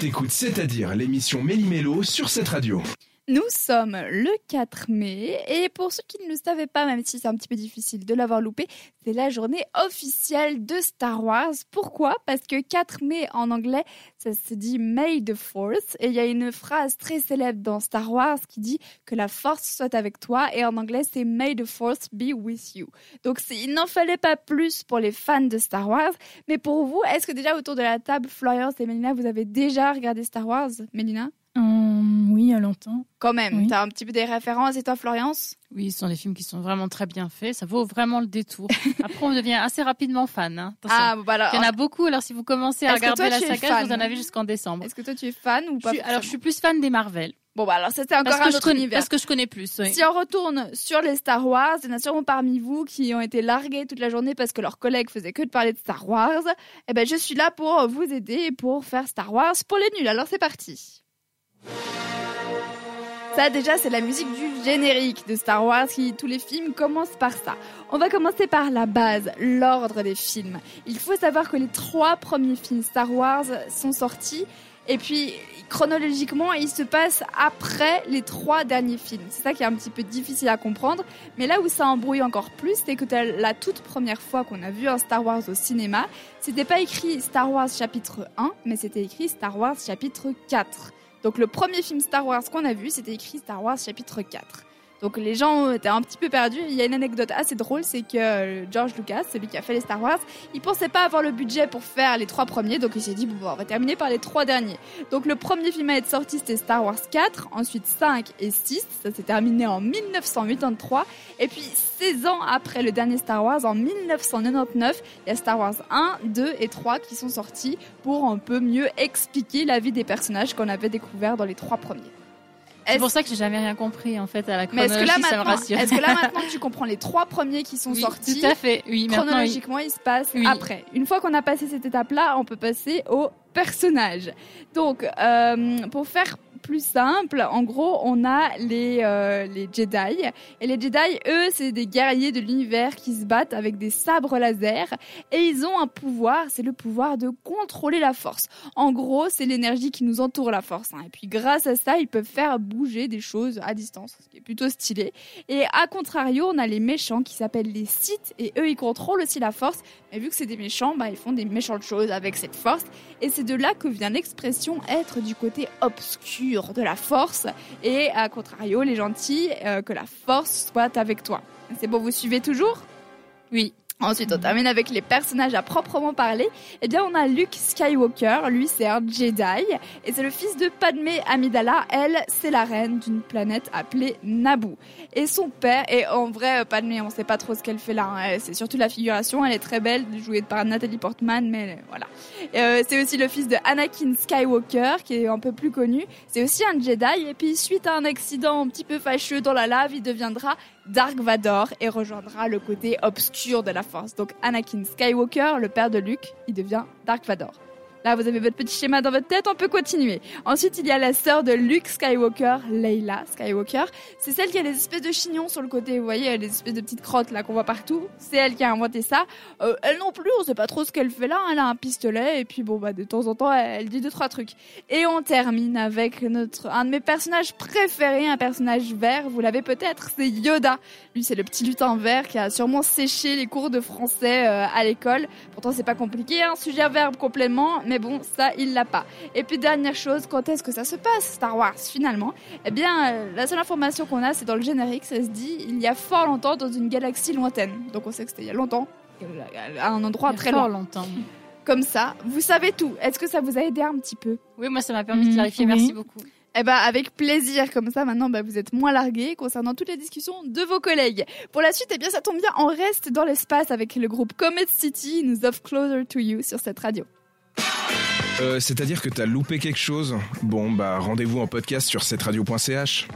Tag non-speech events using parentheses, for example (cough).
T'écoutes C'est-à-dire l'émission Méli-Mélo sur cette radio. Nous sommes le 4 mai et pour ceux qui ne le savaient pas, même si c'est un petit peu difficile de l'avoir loupé, c'est la journée officielle de Star Wars. Pourquoi? Parce que 4 mai en anglais, ça se dit May the Fourth et il y a une phrase très célèbre dans Star Wars qui dit que la force soit avec toi et en anglais c'est May the Fourth be with you. Donc il n'en fallait pas plus pour les fans de Star Wars, mais pour vous, est-ce que déjà autour de la table, Florence et Mélina, vous avez déjà regardé Star Wars? Mélina? Hum, oui, à longtemps. Quand même, Oui. t'as un petit peu des références et toi Florence Oui, ce sont des films qui sont vraiment très bien faits. Ça vaut vraiment le détour. (laughs) Après, on devient assez rapidement fan. hein. Ah, bah alors, Il y en a beaucoup. Alors, si vous commencez à regarder toi, la tu saga, vous en avez jusqu'en décembre. est-ce que toi tu es fan ou Je pas suis- alors, je suis plus fan des Marvel. Bon bah alors c'est encore Parce un que, je autre connais, univers. parce que je connais plus. oui. Si on retourne sur les Star Wars, il y en a sûrement parmi vous qui ont été largués toute la journée parce que leurs collègues faisaient que de parler de Star Wars. Eh ben je suis là pour vous aider et pour faire Star Wars pour les nuls. Alors c'est parti. Ça déjà c'est la musique du générique de Star Wars qui tous les films commencent par ça. On va commencer par la base, l'ordre des films. Il faut savoir que les trois premiers films Star Wars sont sortis et puis chronologiquement ils se passent après les trois derniers films. C'est ça qui est un petit peu difficile à comprendre. Mais là où ça embrouille encore plus, c'est que la toute première fois qu'on a vu un Star Wars au cinéma, c'était pas écrit Star Wars chapitre 1, mais c'était écrit Star Wars chapitre 4. Donc le premier film Star Wars qu'on a vu, c'était écrit Star Wars chapitre 4. Donc les gens étaient un petit peu perdus. Il y a une anecdote assez drôle, c'est que euh, George Lucas, celui qui a fait les Star Wars, il pensait pas avoir le budget pour faire les trois premiers, donc il s'est dit on va terminer par les trois derniers. Donc le premier film à être sorti c'était Star Wars 4, ensuite 5 et 6, ça s'est terminé en 1983, et puis 16 ans après le dernier Star Wars, en 1999, il y a Star Wars 1, 2 et 3 qui sont sortis pour un peu mieux expliquer la vie des personnages qu'on avait découvert dans les trois premiers. C'est pour ça que j'ai jamais rien compris en fait à la Mais est-ce que, chronologie. rassure. est-ce que là (laughs) maintenant tu comprends les trois premiers qui sont Oui, sortis Tout à fait. Oui, maintenant, oui. chronologiquement, il se passe Oui. après. Une fois qu'on a passé cette étape-là, on peut passer au personnage. Donc, euh, pour faire plus simple, en gros, on a les, euh, les Jedi. Et les Jedi, eux, c'est des guerriers de l'univers qui se battent avec des sabres laser. Et ils ont un pouvoir, c'est le pouvoir de contrôler la force. En gros, c'est l'énergie qui nous entoure la force. hein. Et puis, grâce à ça, ils peuvent faire bouger des choses à distance, ce qui est plutôt stylé. Et à contrario, on a les méchants qui s'appellent les Sith. Et eux, ils contrôlent aussi la force. Mais vu que c'est des méchants, bah, ils font des méchantes choses avec cette force. Et c'est de là que vient l'expression être du côté obscur de la force. Et à contrario, les gentils, euh, que la force soit avec toi. C'est bon, vous suivez toujours? Oui. Ensuite, on termine avec les personnages à proprement parler. Eh bien, on a Luke Skywalker. Lui, c'est un Jedi. Et c'est le fils de Padmé Amidala. Elle, c'est la reine d'une planète appelée Naboo. Et son père, et en vrai, euh, Padmé, on sait pas trop ce qu'elle fait là. hein. Elle- C'est surtout la figuration. Elle est très belle, jouée par Nathalie Portman, mais euh, voilà. Euh, c'est aussi le fils de Anakin Skywalker, qui est un peu plus connu. C'est aussi un Jedi. Et puis, suite à un accident un petit peu fâcheux dans la lave, il deviendra Dark Vador et rejoindra le côté obscur de la force. Donc Anakin Skywalker, le père de Luke, il devient Dark Vador. Là, vous avez votre petit schéma dans votre tête, on peut continuer. Ensuite, il y a la sœur de Luke Skywalker, Layla Skywalker. C'est celle qui a les espèces de chignons sur le côté, vous voyez, les espèces de petites crottes là qu'on voit partout. C'est elle qui a inventé ça. Euh, elle non plus, on sait pas trop ce qu'elle fait là. Elle a un pistolet et puis bon, bah de temps en temps, elle, elle dit deux trois trucs. Et on termine avec notre un de mes personnages préférés, un personnage vert. Vous l'avez peut-être, c'est Yoda. Lui, c'est le petit lutin vert qui a sûrement séché les cours de français euh, à l'école. Pourtant, c'est pas compliqué, un sujet verbe complément, mais bon, ça, il l'a pas. Et puis, dernière chose, quand est-ce que ça se passe, Star Wars, finalement? Eh bien, euh, la seule information qu'on a, c'est dans le générique, ça se dit il y a fort longtemps dans une galaxie lointaine. Donc, on sait que c'était il y a longtemps, à un endroit Il y a très fort loin. longtemps. Comme ça, vous savez tout. Est-ce que ça vous a aidé un petit peu? Oui, moi, ça m'a permis de Mm, clarifier. oui. Merci beaucoup. Eh ben avec plaisir, comme ça maintenant bah, vous êtes moins largués concernant toutes les discussions de vos collègues. Pour la suite, eh bien ça tombe bien, on reste dans l'espace avec le groupe Comet City, nous offre Closer to You sur cette radio. Euh, C'est-à-dire que t'as loupé quelque chose? Bon, bah rendez-vous en podcast sur cetteradio.ch.